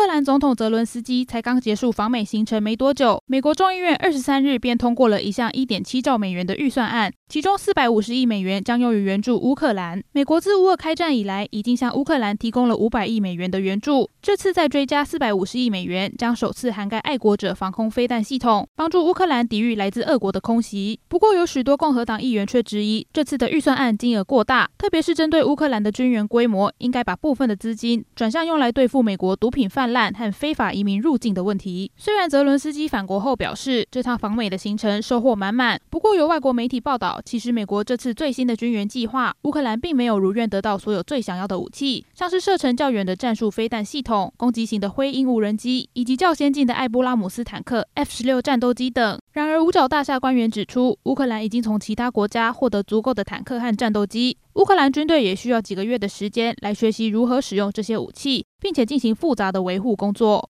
乌克兰总统泽伦斯基才刚结束访美行程没多久，美国众议院二十三日便通过了一项一点七兆美元的预算案，其中四百五十亿美元将用于援助乌克兰。美国自乌俄开战以来，已经向乌克兰提供了五百亿美元的援助，这次再追加四百五十亿美元，将首次涵盖爱国者防空飞弹系统，帮助乌克兰抵御来自俄国的空袭。不过，有许多共和党议员却质疑这次的预算案金额过大，特别是针对乌克兰的军援规模，应该把部分的资金转向用来对付美国毒品贩滥和非法移民入境的问题。虽然泽伦斯基返国后表示，这趟访美的行程收获满满，不过有外国媒体报道，其实美国这次最新的军援计划，乌克兰并没有如愿得到所有最想要的武器，像是射程较远的战术飞弹系统、攻击型的灰鹰无人机，以及较先进的艾布拉姆斯坦克、F 十六战斗机等。然而，五角大厦官员指出，乌克兰已经从其他国家获得足够的坦克和战斗机，乌克兰军队也需要几个月的时间来学习如何使用这些武器，并且进行复杂的维护工作。